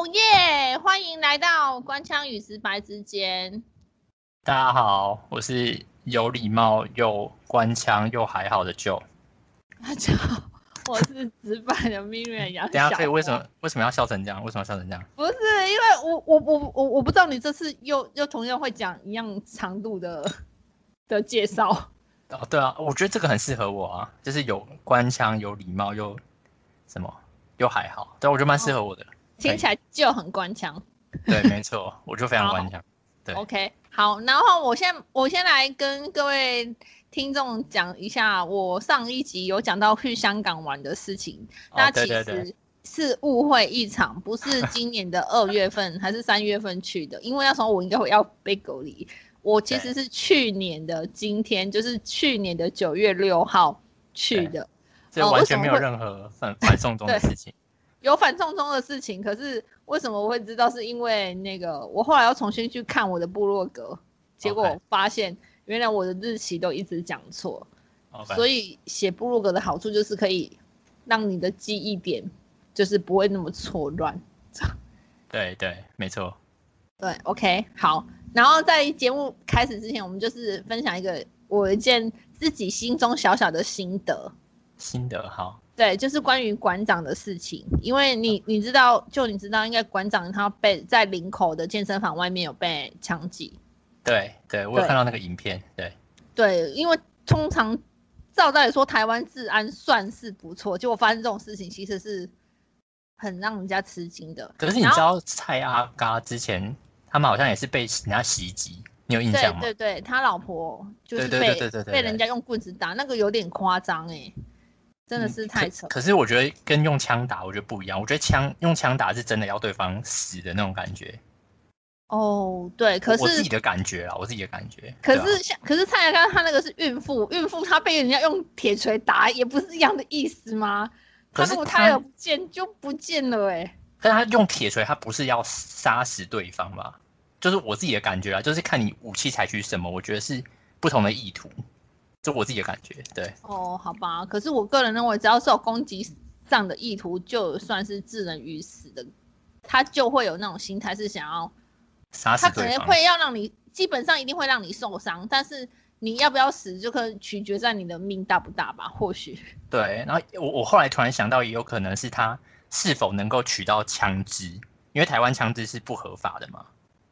哦耶！欢迎来到官腔与直白之间。大家好，我是有礼貌又官腔又还好的 Joe。大家好，我是直白的 Miriam 杨。等下可以为什么为什么要笑成这样？为什么要笑成这样？不是因为我我我我我不知道你这次又又同样会讲一样长度的 的介绍。哦，对啊，我觉得这个很适合我啊，就是有官腔、有礼貌又什么又还好，对我觉得蛮适合我的。听起来就很官腔。对，没错，我就非常官腔。对，OK，好，然后我先我先来跟各位听众讲一下，我上一集有讲到去香港玩的事情，那其实是误会一场，不是今年的二月份 还是三月份去的，因为那时候我应该会要被隔离。我其实是去年的今天，就是去年的九月六号去的，这完全没有任何反反送中的 事情。有反送中的事情，可是为什么我会知道？是因为那个我后来要重新去看我的部落格，结果发现原来我的日期都一直讲错。所以写部落格的好处就是可以让你的记忆点就是不会那么错乱。对对，没错。对，OK，好。然后在节目开始之前，我们就是分享一个我一件自己心中小小的心得。心得好。对，就是关于馆长的事情，因为你你知道，就你知道，应该馆长他被在林口的健身房外面有被枪击。对对，我有看到那个影片。对对，因为通常照道理说，台湾治安算是不错，结果发生这种事情，其实是很让人家吃惊的。可是你知道蔡阿嘎之前？他们好像也是被人家袭击，你有印象吗？对对对，他老婆就是被被人家用棍子打，那个有点夸张哎，真的是太扯。可是我觉得跟用枪打，我觉得不一样。我觉得枪用枪打是真的要对方死的那种感觉。哦，对，可是我自己的感觉啊，我自己的感觉。可是像，可是蔡雅刚他那个是孕妇，孕妇她被人家用铁锤打，也不是一样的意思吗？可是他有不见就不见了哎。但他用铁锤，他不是要杀死对方吧？就是我自己的感觉啊，就是看你武器采取什么，我觉得是不同的意图，就我自己的感觉。对，哦，好吧，可是我个人认为，只要是有攻击上的意图，就算是置人于死的，他就会有那种心态是想要杀死他可能会要让你，基本上一定会让你受伤，但是你要不要死，就可能取决在你的命大不大吧？或许。对，然后我我后来突然想到，也有可能是他。是否能够取到枪支？因为台湾枪支是不合法的嘛。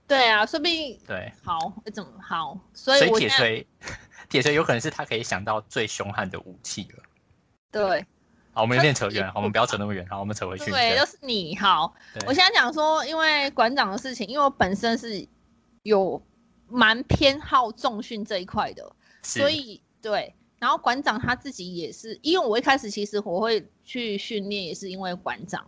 对啊，说不定。对，好，怎么好？所以铁锤，铁锤有可能是他可以想到最凶悍的武器了。对。好，我们有点扯远，好，我们不要扯那么远，好，我们扯回去。对，就是你好。我现在讲说，因为馆长的事情，因为我本身是有蛮偏好重训这一块的，所以对。然后馆长他自己也是，因为我一开始其实我会去训练，也是因为馆长，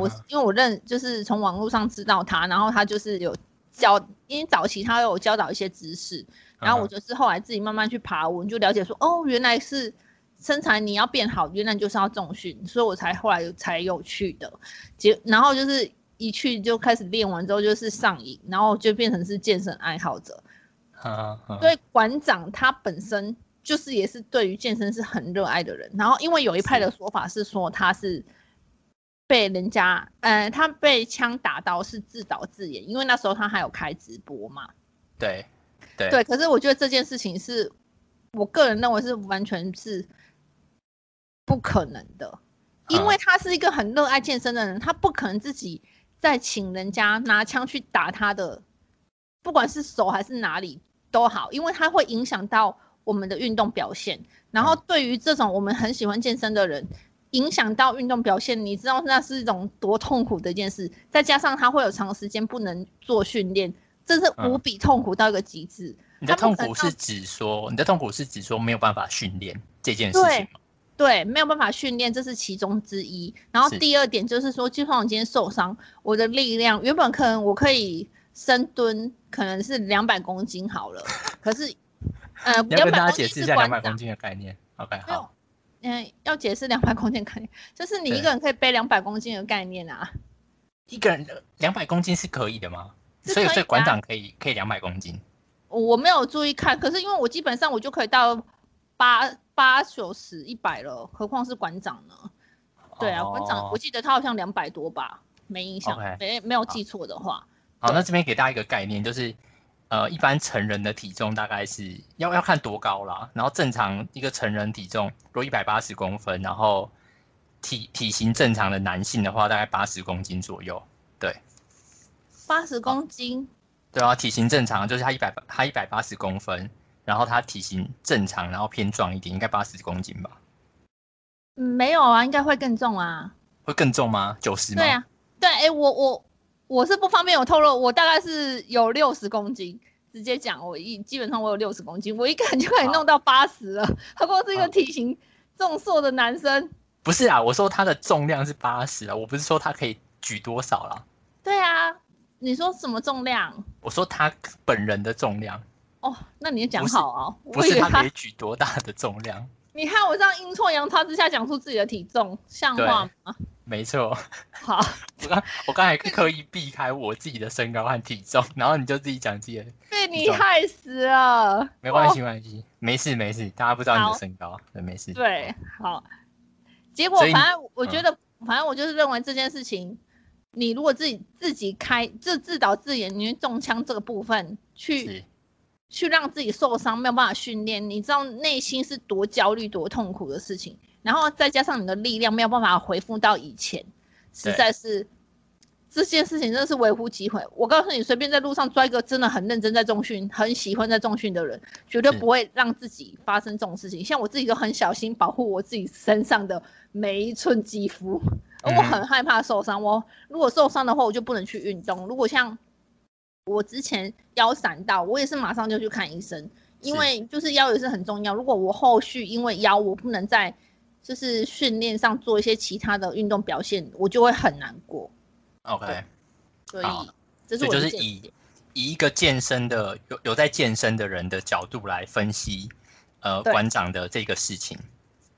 我因为我认就是从网络上知道他，然后他就是有教，因为早期他有教导一些知识，然后我就是后来自己慢慢去爬文，就了解说，哦，原来是身材你要变好，原来就是要重训，所以我才后来才有去的，结然后就是一去就开始练完之后就是上瘾，然后就变成是健身爱好者，所以馆长他本身。就是也是对于健身是很热爱的人，然后因为有一派的说法是说他是被人家，呃，他被枪打到是自导自演，因为那时候他还有开直播嘛。对，对，对。可是我觉得这件事情是我个人认为是完全是不可能的，因为他是一个很热爱健身的人，他不可能自己再请人家拿枪去打他的，不管是手还是哪里都好，因为他会影响到。我们的运动表现，然后对于这种我们很喜欢健身的人，影响到运动表现，你知道那是一种多痛苦的一件事。再加上他会有长时间不能做训练，真是无比痛苦到一个极致。你的痛苦是指说，你的痛苦是指说没有办法训练这件事情吗？对，没有办法训练，这是其中之一。然后第二点就是说，就算我今天受伤，我的力量原本可能我可以深蹲，可能是两百公斤好了，可是。呃，你要跟大家解释一下两百公斤的概念。OK，好。嗯，要解释两百公斤概念，就是你一个人可以背两百公斤的概念啊。一个人两百公斤是可以的吗？所以，所以馆长可以可以两百公斤。我没有注意看，可是因为我基本上我就可以到八八九十一百了，何况是馆长呢？对啊，馆长我记得他好像两百多吧。没印象，没没有记错的话。好，那这边给大家一个概念，就是呃，一般成人的体重大概是要要看多高啦，然后正常一个成人体重若一百八十公分，然后体体型正常的男性的话，大概八十公斤左右。对，八十公斤。对啊，体型正常就是他一百他一百八十公分，然后他体型正常，然后偏壮一点，应该八十公斤吧？没有啊，应该会更重啊。会更重吗？九十吗？对啊，对，哎，我我我是不方便有透露，我大概是有六十公斤，直接讲，我一基本上我有六十公斤，我一个人就可以弄到八十了。何况是一个体型重硕的男生。不是啊，我说他的重量是八十啊，我不是说他可以举多少了。对啊。你说什么重量？我说他本人的重量。哦，那你也讲好啊，不是他可以举多大的重量？你看我这样阴错阳差之下讲出自己的体重，像话吗？没错。好，我刚我刚才刻意避开我自己的身高和体重，然后你就自己讲自己的，被你害死了。没关系，没关系，没事没事，大家不知道你的身高，对，没事。对，好。结果反正我觉得，反正我就是认为这件事情。你如果自己自己开自自导自演，你中枪这个部分去去让自己受伤，没有办法训练，你知道内心是多焦虑、多痛苦的事情。然后再加上你的力量没有办法回复到以前，实在是这件事情真的是微乎其微。我告诉你，随便在路上抓一个真的很认真在重训、很喜欢在重训的人，绝对不会让自己发生这种事情。像我自己都很小心保护我自己身上的每一寸肌肤。我很害怕受伤，我如果受伤的话，我就不能去运动。如果像我之前腰闪到，我也是马上就去看医生，因为就是腰也是很重要。如果我后续因为腰我不能在就是训练上做一些其他的运动表现，我就会很难过。OK，所以这是我就是以以一个健身的有有在健身的人的角度来分析，呃，馆长的这个事情。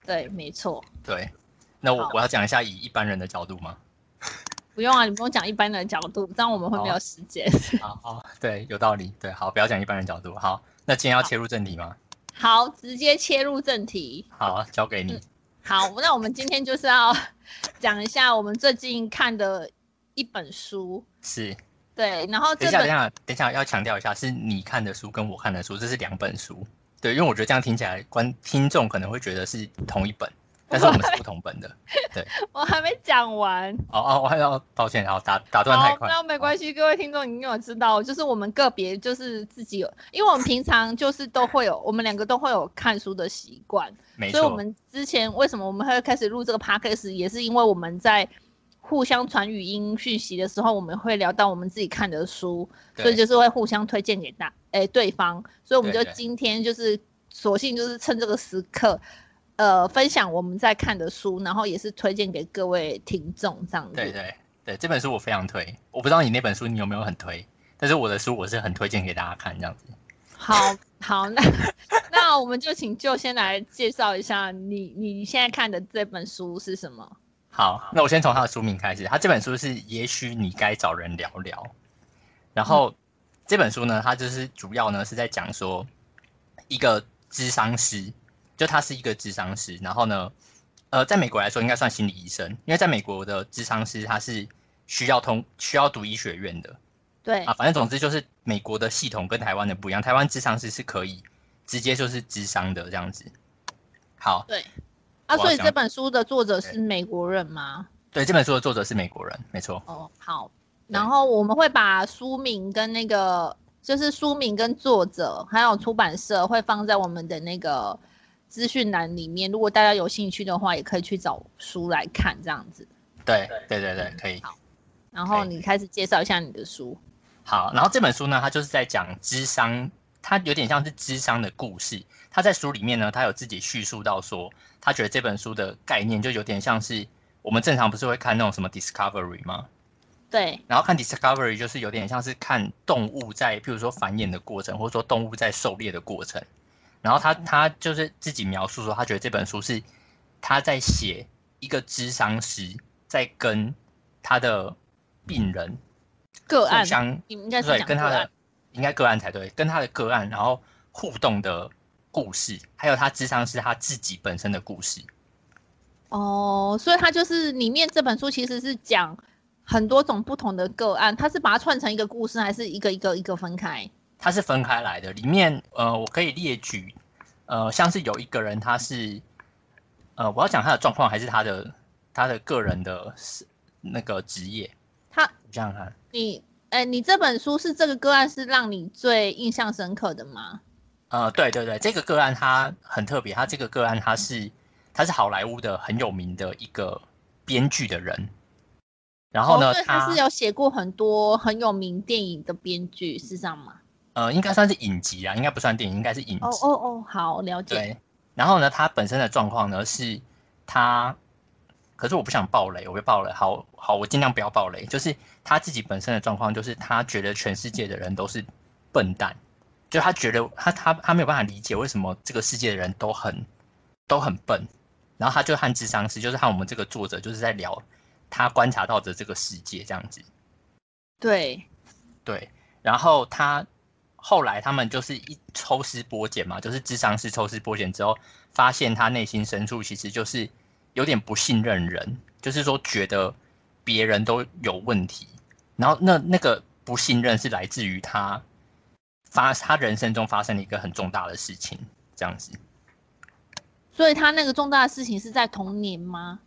对，没错。对。那我我要讲一下以一般人的角度吗？不用啊，你不用讲一般人的角度，这样我们会没有时间。好好，对，有道理。对，好，不要讲一般人角度。好，那今天要切入正题吗？好，直接切入正题。好，交给你。好，那我们今天就是要讲一下我们最近看的一本书。是。对，然后等一下，等一下，等一下，要强调一下，是你看的书跟我看的书，这是两本书。对，因为我觉得这样听起来，观听众可能会觉得是同一本。但是我们是不同本的，对。我还没讲完。哦哦，我还要抱歉，然后打打断太快。那没关系，各位听众，你有知道，就是我们个别就是自己有，因为我们平常就是都会有，我们两个都会有看书的习惯。没错。所以我们之前为什么我们会开始录这个 podcast，也是因为我们在互相传语音讯息的时候，我们会聊到我们自己看的书，所以就是会互相推荐给大哎对方。所以我们就今天就是索性就是趁这个时刻。呃，分享我们在看的书，然后也是推荐给各位听众这样子。对对对，这本书我非常推。我不知道你那本书你有没有很推，但是我的书我是很推荐给大家看这样子。好好，那 那我们就请就先来介绍一下你你现在看的这本书是什么？好，那我先从它的书名开始。它这本书是《也许你该找人聊聊》，然后这本书呢，它就是主要呢是在讲说一个智商师。就他是一个智商师，然后呢，呃，在美国来说应该算心理医生，因为在美国的智商师他是需要通需要读医学院的。对啊，反正总之就是美国的系统跟台湾的不一样，台湾智商师是可以直接就是智商的这样子。好，对啊，所以这本书的作者是美国人吗？对，这本书的作者是美国人，没错。哦，好，然后我们会把书名跟那个就是书名跟作者还有出版社会放在我们的那个。资讯栏里面，如果大家有兴趣的话，也可以去找书来看，这样子。对对对对，可以。好，然后你开始介绍一下你的书。好，然后这本书呢，它就是在讲智商，它有点像是智商的故事。他在书里面呢，他有自己叙述到说，他觉得这本书的概念就有点像是我们正常不是会看那种什么 Discovery 吗？对。然后看 Discovery 就是有点像是看动物在，譬如说繁衍的过程，或者说动物在狩猎的过程。然后他他就是自己描述说，他觉得这本书是他在写一个智商师在跟他的病人个案相应该对跟他的应该个案才对，跟他的个案然后互动的故事，还有他智商是他自己本身的故事。哦，所以他就是里面这本书其实是讲很多种不同的个案，他是把它串成一个故事，还是一个一个一个分开？它是分开来的。里面呃，我可以列举，呃，像是有一个人，他是呃，我要讲他的状况，还是他的他的个人的那个职业？他这样看，你哎，你这本书是这个个案是让你最印象深刻的吗？呃，对对对，这个个案它很特别，他这个个案他是他是好莱坞的很有名的一个编剧的人。然后呢？他是有写过很多很有名电影的编剧，是这样吗？呃，应该算是影集啊，应该不算电影，应该是影集。哦哦哦，好了解。对。然后呢，他本身的状况呢是，他，可是我不想爆雷，我会爆雷。好好，我尽量不要爆雷。就是他自己本身的状况，就是他觉得全世界的人都是笨蛋，就他觉得他他他没有办法理解为什么这个世界的人都很都很笨。然后他就和智商师，就是和我们这个作者，就是在聊。他观察到的这个世界这样子，对，对，然后他后来他们就是一抽丝剥茧嘛，就是智商是抽丝剥茧之后，发现他内心深处其实就是有点不信任人，就是说觉得别人都有问题，然后那那个不信任是来自于他发他人生中发生了一个很重大的事情这样子，所以他那个重大的事情是在童年吗？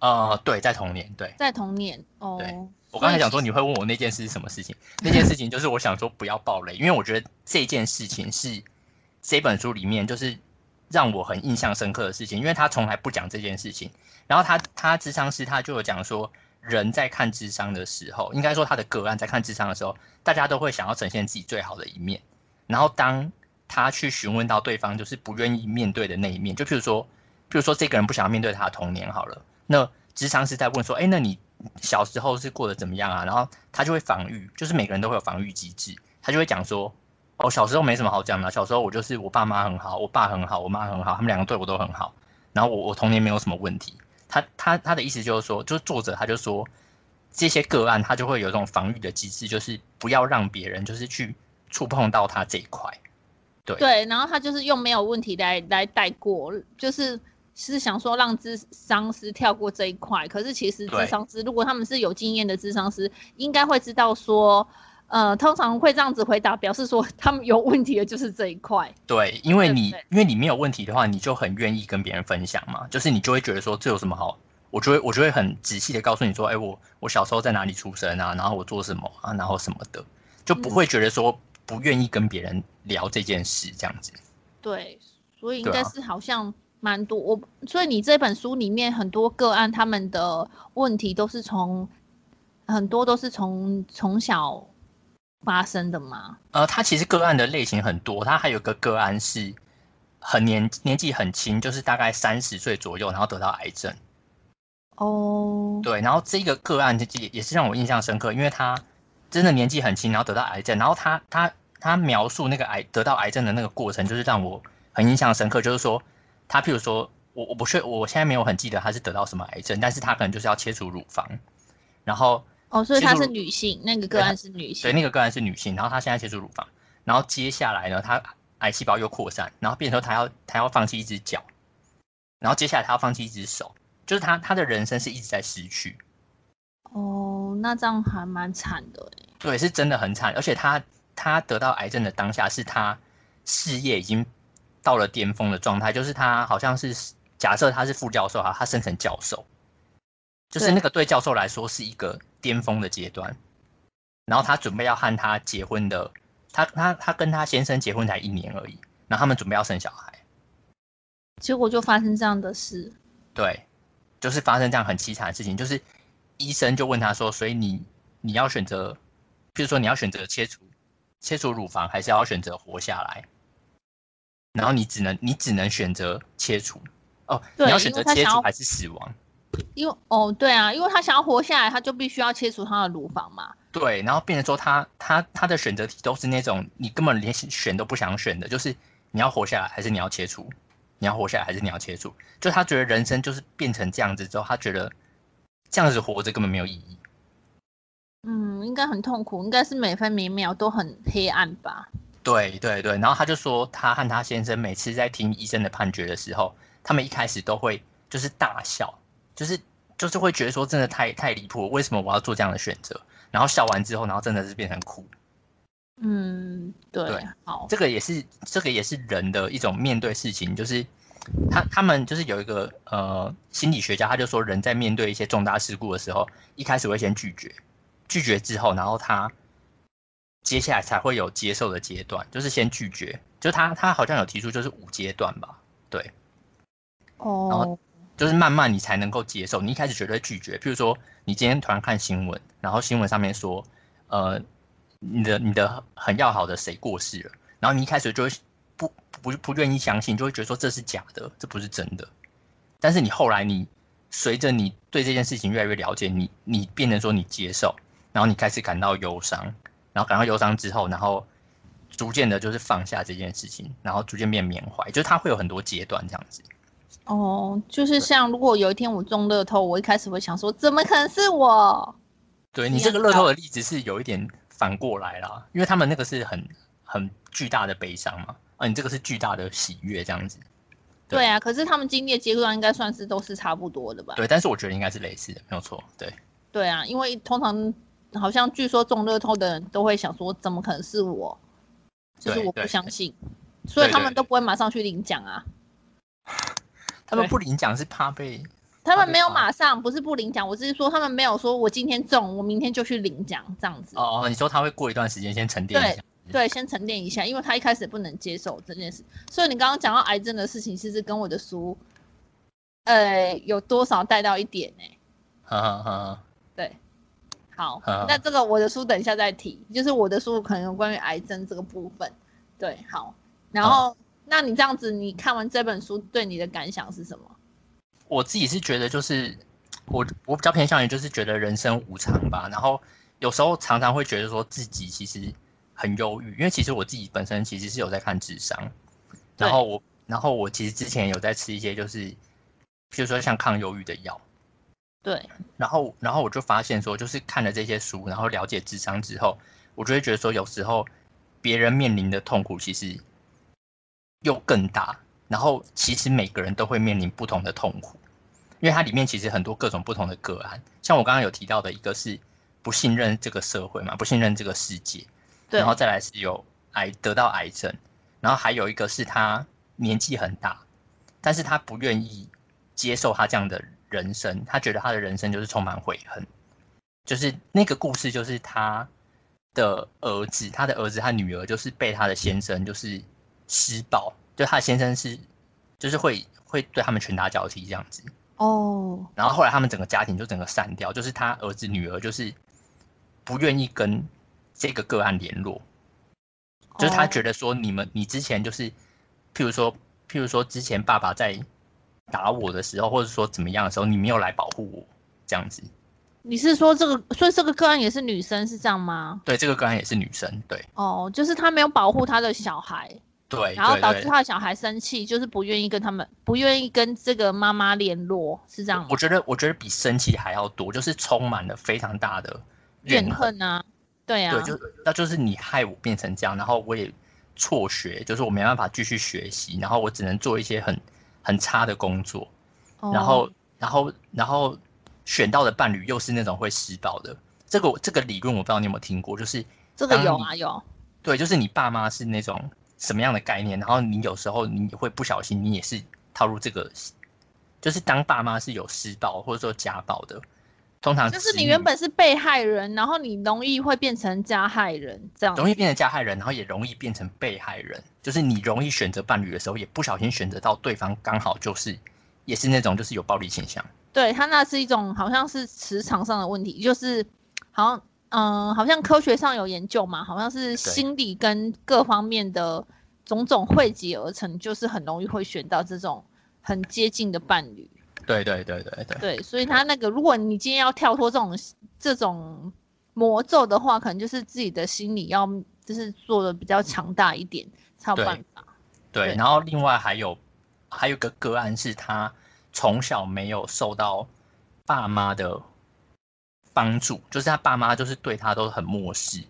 呃，对，在童年，对，在童年哦。对，我刚才想说你会问我那件事是什么事情，那件事情就是我想说不要暴雷，因为我觉得这件事情是这本书里面就是让我很印象深刻的事情，因为他从来不讲这件事情。然后他他智商师他就有讲说，人在看智商的时候，应该说他的个案在看智商的时候，大家都会想要呈现自己最好的一面。然后当他去询问到对方就是不愿意面对的那一面，就譬如说，譬如说这个人不想要面对他的童年好了。那智商是在问说，哎，那你小时候是过得怎么样啊？然后他就会防御，就是每个人都会有防御机制，他就会讲说，哦，小时候没什么好讲的，小时候我就是我爸妈很好，我爸很好，我妈很好，他们两个对我都很好，然后我我童年没有什么问题。他他他的意思就是说，就是作者他就说，这些个案他就会有一种防御的机制，就是不要让别人就是去触碰到他这一块。对对，然后他就是用没有问题来来带过，就是。是想说让智商师跳过这一块，可是其实智商师如果他们是有经验的智商师，应该会知道说，呃，通常会这样子回答，表示说他们有问题的就是这一块。对，因为你因为你没有问题的话，你就很愿意跟别人分享嘛，就是你就会觉得说这有什么好，我就会我就会很仔细的告诉你说，哎，我我小时候在哪里出生啊，然后我做什么啊，然后什么的，就不会觉得说不愿意跟别人聊这件事这样子。对，所以应该是好像。蛮多，我所以你这本书里面很多个案，他们的问题都是从很多都是从从小发生的吗？呃，他其实个案的类型很多，他还有个个案是很年年纪很轻，就是大概三十岁左右，然后得到癌症。哦，对，然后这个个案也也是让我印象深刻，因为他真的年纪很轻，然后得到癌症，然后他他他描述那个癌得到癌症的那个过程，就是让我很印象深刻，就是说。他譬如说，我我不确，我现在没有很记得他是得到什么癌症，但是他可能就是要切除乳房，然后哦，所以她是女性，那个个案是女性，对，那个个案是女性，然后她现在切除乳房，然后接下来呢，她癌细胞又扩散，然后变成她要她要放弃一只脚，然后接下来她要放弃一只手，就是她她的人生是一直在失去。哦，那这样还蛮惨的对，是真的很惨，而且她她得到癌症的当下，是她事业已经。到了巅峰的状态，就是他好像是假设他是副教授哈，他升成教授，就是那个对教授来说是一个巅峰的阶段。然后他准备要和他结婚的，他他他跟他先生结婚才一年而已，然后他们准备要生小孩，结果就发生这样的事。对，就是发生这样很凄惨的事情，就是医生就问他说：“所以你你要选择，譬如说你要选择切除切除乳房，还是要选择活下来？”然后你只能你只能选择切除哦，你要选择切除还是死亡？因为哦，对啊，因为他想要活下来，他就必须要切除他的乳房嘛。对，然后变成说他他他的选择题都是那种你根本连选都不想选的，就是你要活下来还是你要切除？你要活下来还是你要切除？就他觉得人生就是变成这样子之后，他觉得这样子活着根本没有意义。嗯，应该很痛苦，应该是每分每秒都很黑暗吧。对对对，然后他就说，他和他先生每次在听医生的判决的时候，他们一开始都会就是大笑，就是就是会觉得说真的太太离谱，为什么我要做这样的选择？然后笑完之后，然后真的是变成哭。嗯，对，好，这个也是这个也是人的一种面对事情，就是他他们就是有一个呃心理学家，他就说人在面对一些重大事故的时候，一开始会先拒绝，拒绝之后，然后他接下来才会有接受的阶段，就是先拒绝，就他他好像有提出就是五阶段吧，对，哦，然后就是慢慢你才能够接受，你一开始绝对拒绝，譬如说你今天突然看新闻，然后新闻上面说，呃。你的你的很要好的谁过世了，然后你一开始就会不不不愿意相信，就会觉得说这是假的，这不是真的。但是你后来你随着你对这件事情越来越了解，你你变成说你接受，然后你开始感到忧伤，然后感到忧伤之后，然后逐渐的就是放下这件事情，然后逐渐变缅怀，就是它会有很多阶段这样子。哦，就是像如果有一天我中乐透，我一开始会想说，怎么可能是我？对你这个乐透的例子是有一点。反过来啦，因为他们那个是很很巨大的悲伤嘛，啊，你这个是巨大的喜悦，这样子。对啊，可是他们经历的阶段应该算是都是差不多的吧？对，但是我觉得应该是类似的，没有错。对。对啊，因为通常好像据说中乐透的人都会想说，怎么可能是我？就是我不相信，所以他们都不会马上去领奖啊。他们不领奖是怕被。他们没有马上，不是不领奖，我只是说他们没有说，我今天中，我明天就去领奖这样子。哦，你说他会过一段时间先沉淀一下，对，先沉淀一下，因为他一开始不能接受这件事，所以你刚刚讲到癌症的事情，其实跟我的书，呃，有多少带到一点呢？哈哈哈。对，好，那这个我的书等一下再提，就是我的书可能有关于癌症这个部分。对，好，然后那你这样子，你看完这本书对你的感想是什么？我自己是觉得，就是我我比较偏向于就是觉得人生无常吧，然后有时候常常会觉得说自己其实很忧郁，因为其实我自己本身其实是有在看智商，然后我然后我其实之前有在吃一些就是，比如说像抗忧郁的药，对，然后然后我就发现说，就是看了这些书，然后了解智商之后，我就会觉得说，有时候别人面临的痛苦其实又更大。然后其实每个人都会面临不同的痛苦，因为它里面其实很多各种不同的个案，像我刚刚有提到的一个是不信任这个社会嘛，不信任这个世界，然后再来是有癌得到癌症，然后还有一个是他年纪很大，但是他不愿意接受他这样的人生，他觉得他的人生就是充满悔恨，就是那个故事就是他的儿子，他的儿子他女儿就是被他的先生就是施暴。就他的先生是，就是会会对他们拳打脚踢这样子哦，然后后来他们整个家庭就整个散掉，就是他儿子女儿就是不愿意跟这个个案联络，就是他觉得说你们你之前就是，譬如说譬如说之前爸爸在打我的时候，或者说怎么样的时候，你没有来保护我这样子。你是说这个，所以这个个案也是女生是这样吗？对，这个个案也是女生，对。哦，就是她没有保护她的小孩。对，然后导致她的小孩生气，就是不愿意跟他们，不愿意跟这个妈妈联络，是这样吗？我觉得，我觉得比生气还要多，就是充满了非常大的怨恨啊。对啊，对，就那就是你害我变成这样，然后我也辍学，就是我没办法继续学习，然后我只能做一些很很差的工作，然后，然后，然后选到的伴侣又是那种会施暴的。这个这个理论我不知道你有没有听过，就是这个有啊有。对，就是你爸妈是那种。什么样的概念？然后你有时候你会不小心，你也是套入这个，就是当爸妈是有施暴或者说家暴的，通常就是你原本是被害人，然后你容易会变成加害人，这样容易变成加害人，然后也容易变成被害人。就是你容易选择伴侣的时候，也不小心选择到对方刚好就是也是那种就是有暴力倾向。对他那是一种好像是磁场上的问题，就是好像。嗯，好像科学上有研究嘛，好像是心理跟各方面的种种汇集而成，就是很容易会选到这种很接近的伴侣。对对对对对。对，所以他那个，如果你今天要跳脱这种这种魔咒的话，可能就是自己的心理要就是做的比较强大一点才有办法。对，然后另外还有还有个个案是他从小没有受到爸妈的。帮助就是他爸妈就是对他都很漠视，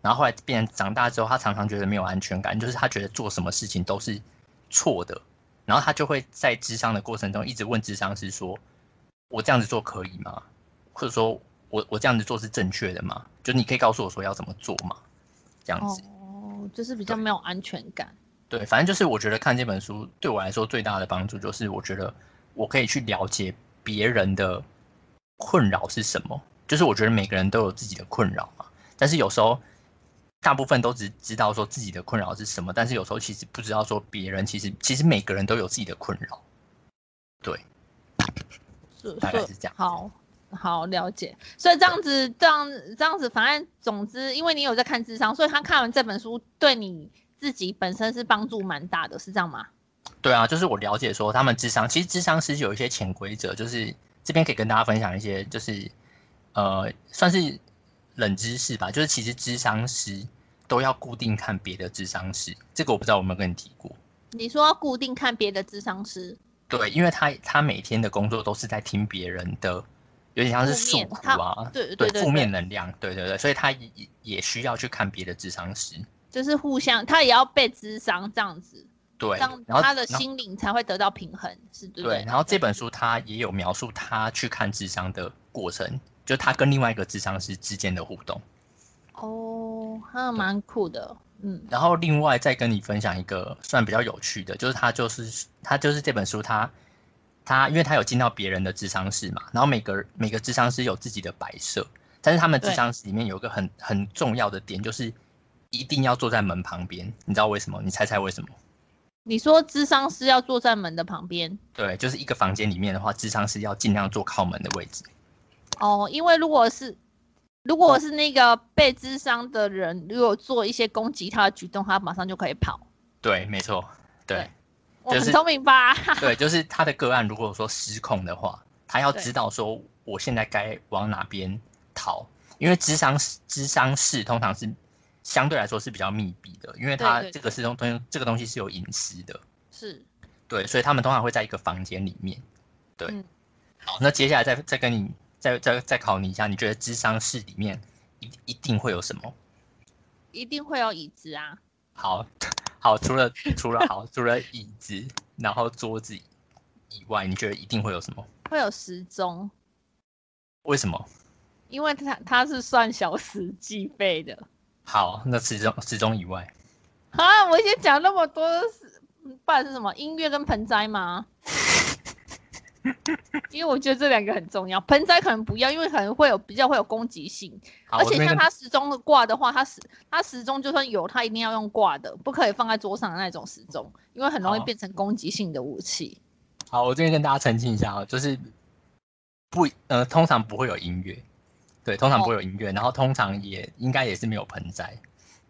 然后后来变长大之后，他常常觉得没有安全感，就是他觉得做什么事情都是错的，然后他就会在智商的过程中一直问智商师说：“我这样子做可以吗？或者说我我这样子做是正确的吗？就你可以告诉我说要怎么做吗？这样子哦，就是比较没有安全感。对，反正就是我觉得看这本书对我来说最大的帮助，就是我觉得我可以去了解别人的困扰是什么。就是我觉得每个人都有自己的困扰嘛，但是有时候大部分都只知道说自己的困扰是什么，但是有时候其实不知道说别人其实其实每个人都有自己的困扰。对，大概是这样。好。好了解，所以这样子，这样这样子，反正总之，因为你有在看智商，所以他看完这本书，对你自己本身是帮助蛮大的，是这样吗？对啊，就是我了解说，他们智商其实智商是有一些潜规则，就是这边可以跟大家分享一些，就是呃，算是冷知识吧，就是其实智商师都要固定看别的智商师，这个我不知道有没有跟你提过。你说要固定看别的智商师？对，因为他他每天的工作都是在听别人的。有点像是诉苦啊，对对对，负面能量，对对对，所以他也也需要去看别的智商师，就是互相，他也要被智商这样子，对，然后他的心灵才会得到平衡，是对。对，然后这本书他也有描述他去看智商的过程，就他跟另外一个智商师之间的互动。哦，那蛮酷的，嗯。然后另外再跟你分享一个算比较有趣的，就是他就是他就是这本书他。他因为他有进到别人的智商室嘛，然后每个每个智商室有自己的摆设，但是他们智商室里面有一个很很重要的点，就是一定要坐在门旁边。你知道为什么？你猜猜为什么？你说智商师要坐在门的旁边？对，就是一个房间里面的话，智商师要尽量坐靠门的位置。哦，因为如果是如果是那个被智商的人，如果做一些攻击他的举动，他马上就可以跑。对，没错，对。很聪明吧？对，就是他的个案，如果说失控的话，他要知道说我现在该往哪边逃，因为智商智商室通常是相对来说是比较密闭的，因为他这个是东东这个东西是有隐私的，是，对，所以他们通常会在一个房间里面。对，好，那接下来再再跟你再再再考你一下，你觉得智商室里面一一定会有什么？一定会有椅子啊。好。好，除了除了好，除了椅子，然后桌子以外，你觉得一定会有什么？会有时钟。为什么？因为它它是算小时计费的。好，那时钟时钟以外。啊，我先讲那么多，不然是什么音乐跟盆栽吗？因为我觉得这两个很重要，盆栽可能不要，因为可能会有比较会有攻击性，而且像它时钟挂的话，它时它时钟就算有，它一定要用挂的，不可以放在桌上的那种时钟，因为很容易变成攻击性的武器。好，我这边跟大家澄清一下啊，就是不呃，通常不会有音乐，对，通常不会有音乐，然后通常也应该也是没有盆栽，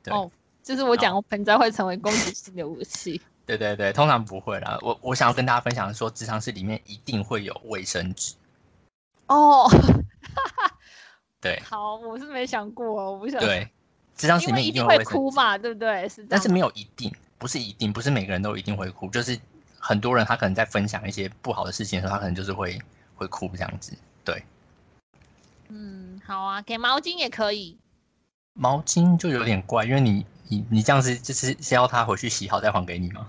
对，哦就是我讲盆栽会成为攻击性的武器。对对对，通常不会啦。我我想要跟大家分享说，职场室里面一定会有卫生纸。哦，对。好，我是没想过，我不想。对，职场室里面一定会哭嘛，对不对？是。但是没有一定，不是一定，不是每个人都一定会哭。就是很多人他可能在分享一些不好的事情的时候，他可能就是会会哭这样子。对。嗯，好啊，给毛巾也可以。毛巾就有点怪，因为你你你这样子就是是要他回去洗好再还给你吗？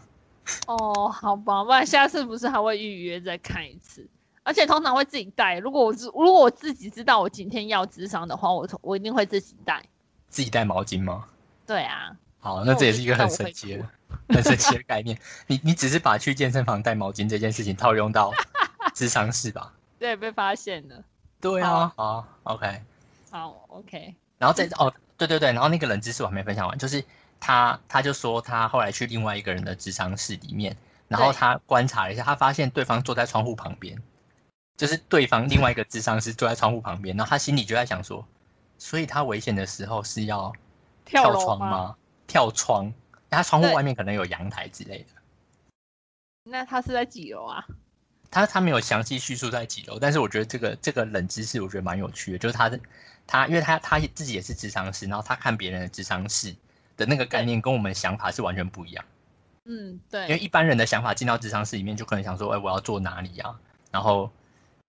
哦，好吧，不然下次不是还会预约再看一次，而且通常会自己带。如果我知，如果我自己知道我今天要智商的话，我我一定会自己带。自己带毛巾吗？对啊。好，那这也是一个很神奇的、很神奇的概念。你你只是把去健身房带毛巾这件事情套用到 智商室吧？对，被发现了。对啊。好，OK。好，OK。然后再哦，对对对，然后那个冷知识我还没分享完，就是。他他就说，他后来去另外一个人的智商室里面，然后他观察了一下，他发现对方坐在窗户旁边，就是对方另外一个智商师坐在窗户旁边，然后他心里就在想说，所以他危险的时候是要跳窗吗？跳窗？他窗户外面可能有阳台之类的。那他是在几楼啊？他他没有详细叙述在几楼，但是我觉得这个这个冷知识我觉得蛮有趣的，就是他的他，因为他他自己也是智商师，然后他看别人的智商室。的那个概念跟我们想法是完全不一样。嗯，对。因为一般人的想法进到智商室里面，就可能想说，哎，我要做哪里啊？然后，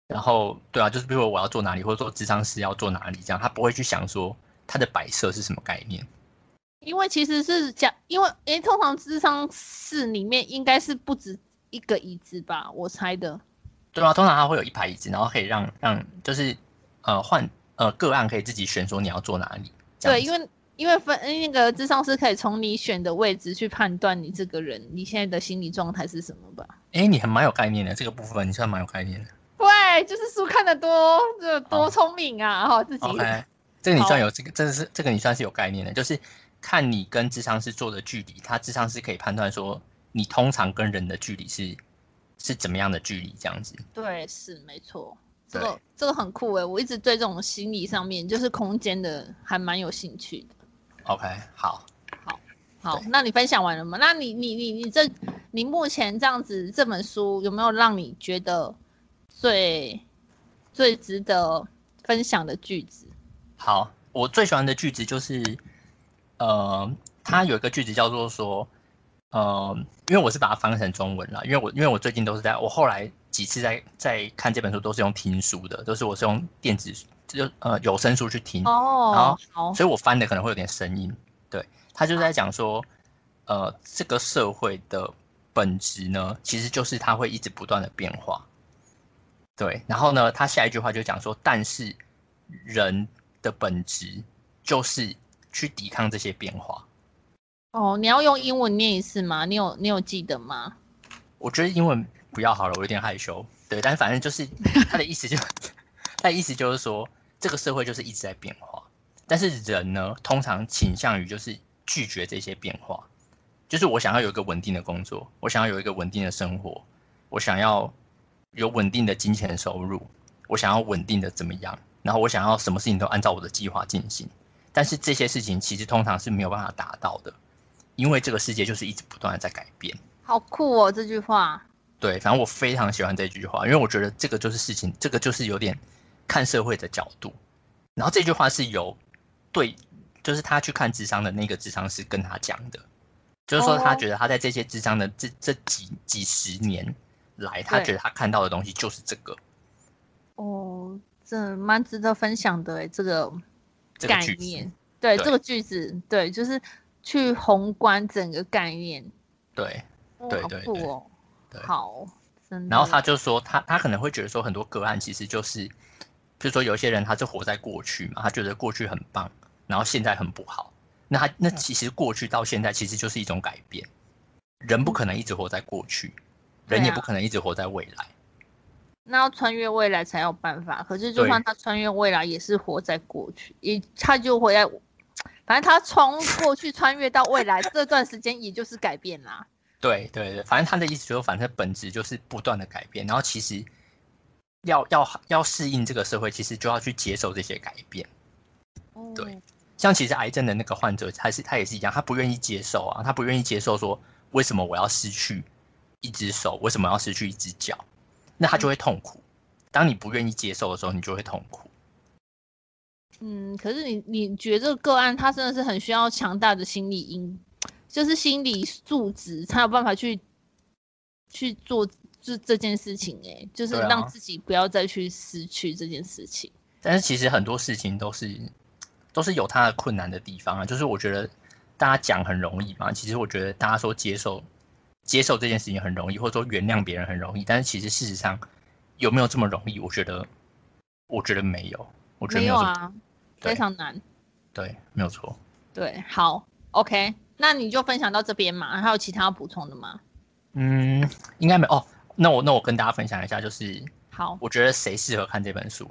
然后，对啊，就是比如说我要做哪里，或者说智商室要做哪里，这样他不会去想说他的摆设是什么概念。因为其实是讲，因为诶，通常智商室里面应该是不止一个椅子吧？我猜的。对啊，通常他会有一排椅子，然后可以让让就是呃换呃个案可以自己选说你要坐哪里。对，因为因为分那个智商是可以从你选的位置去判断你这个人你现在的心理状态是什么吧？哎，你还蛮有概念的，这个部分你算蛮有概念的。对，就是书看的多，就多聪明啊！哈，自己。这个你算有这个，这个是这个你算是有概念的，就是看你跟智商是做的距离，他智商是可以判断说你通常跟人的距离是是怎么样的距离，这样子。对，是没错。这个这个很酷哎，我一直对这种心理上面就是空间的还蛮有兴趣的。OK，好，好，好，那你分享完了吗？那你你你你这你目前这样子这本书有没有让你觉得？最最值得分享的句子。好，我最喜欢的句子就是，呃，它有一个句子叫做说，呃，因为我是把它翻成中文了，因为我因为我最近都是在我后来几次在在看这本书都是用听书的，都是我是用电子就呃有声书去听哦，好，所以我翻的可能会有点声音。对，他就在讲说，呃，这个社会的本质呢，其实就是它会一直不断的变化。对，然后呢，他下一句话就讲说，但是人的本质就是去抵抗这些变化。哦，你要用英文念一次吗？你有你有记得吗？我觉得英文不要好了，我有点害羞。对，但反正就是他的意思就，他的意思就是说，这个社会就是一直在变化，但是人呢，通常倾向于就是拒绝这些变化。就是我想要有一个稳定的工作，我想要有一个稳定的生活，我想要。有稳定的金钱收入，我想要稳定的怎么样？然后我想要什么事情都按照我的计划进行，但是这些事情其实通常是没有办法达到的，因为这个世界就是一直不断的在改变。好酷哦，这句话。对，反正我非常喜欢这句话，因为我觉得这个就是事情，这个就是有点看社会的角度。然后这句话是由对，就是他去看智商的那个智商师跟他讲的，就是说他觉得他在这些智商的这这几几十年。来，他觉得他看到的东西就是这个。哦，这蛮值得分享的哎，这个概念，对这个句子，对，就是去宏观整个概念。对，对对对，好，然后他就说，他他可能会觉得说，很多个案其实就是，比如说有些人他是活在过去嘛，他觉得过去很棒，然后现在很不好。那他那其实过去到现在其实就是一种改变，人不可能一直活在过去。人也不可能一直活在未来，那要穿越未来才有办法。可是就算他穿越未来，也是活在过去，也他就会在，反正他从过去穿越到未来这段时间，也就是改变啦。对对对，反正他的意思就是，反正本质就是不断的改变。然后其实要要要适应这个社会，其实就要去接受这些改变。对，像其实癌症的那个患者，他是他也是一样，他不愿意接受啊，他不愿意接受说为什么我要失去。一只手为什么要失去一只脚？那他就会痛苦。当你不愿意接受的时候，你就会痛苦。嗯，可是你你觉得这个个案他真的是很需要强大的心理因，就是心理素质才有办法去去做这这件事情。哎，就是让自己不要再去失去这件事情。但是其实很多事情都是都是有它的困难的地方啊。就是我觉得大家讲很容易嘛，其实我觉得大家说接受。接受这件事情很容易，或者说原谅别人很容易，但是其实事实上有没有这么容易？我觉得，我觉得没有，我觉得没有啊，非常难。对，没有错。对，好，OK，那你就分享到这边嘛，还有其他要补充的吗？嗯，应该没哦。那我那我跟大家分享一下，就是好，我觉得谁适合看这本书？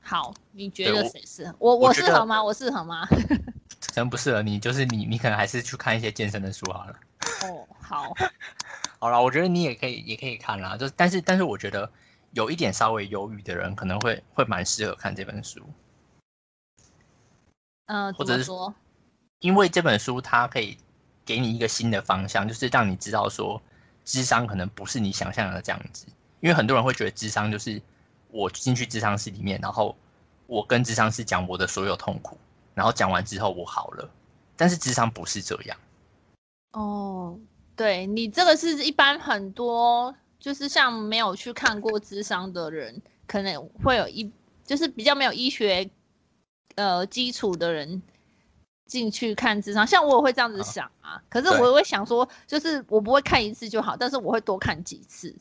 好，你觉得谁适合？我我适合吗？我适合吗？可能不适合你，就是你你可能还是去看一些健身的书好了。哦，好，好了，我觉得你也可以，也可以看啦。就但是，但是我觉得有一点稍微犹豫的人，可能会会蛮适合看这本书。嗯，或者是说，因为这本书它可以给你一个新的方向，就是让你知道说，智商可能不是你想象的这样子。因为很多人会觉得智商就是我进去智商室里面，然后我跟智商师讲我的所有痛苦，然后讲完之后我好了。但是智商不是这样。哦，对你这个是一般很多，就是像没有去看过智商的人，可能会有一，就是比较没有医学呃基础的人进去看智商。像我也会这样子想啊，可是我会想说，就是我不会看一次就好，但是我会多看几次。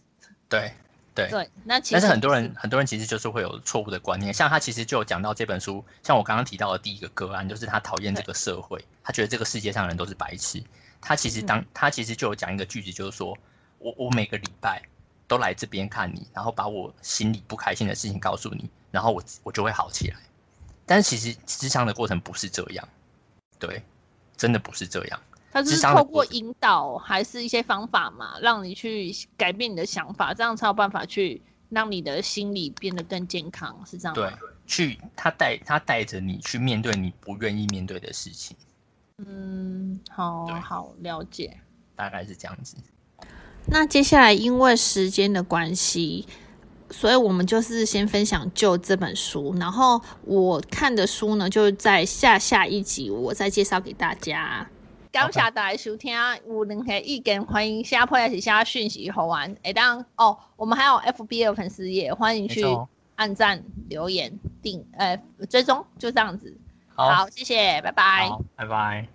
对，对对，那其实但是很多人很多人其实就是会有错误的观念，像他其实就有讲到这本书，像我刚刚提到的第一个个案，就是他讨厌这个社会，他觉得这个世界上人都是白痴。他其实当他其实就有讲一个句子，就是说我我每个礼拜都来这边看你，然后把我心里不开心的事情告诉你，然后我我就会好起来。但是其实智商的过程不是这样，对，真的不是这样。他是透过引导，还是一些方法嘛，让你去改变你的想法，这样才有办法去让你的心理变得更健康，是这样吗？对，去他带他带着你去面对你不愿意面对的事情。嗯，好好了解，大概是这样子。那接下来因为时间的关系，所以我们就是先分享就这本书，然后我看的书呢，就在下下一集我再介绍给大家。感谢大家收听，有任何意见欢迎下破也是下讯息好玩。哎，当哦，我们还有 FB 的粉丝也，欢迎去按赞、留言、订呃追踪，就这样子。好，谢谢，拜拜。好，拜拜。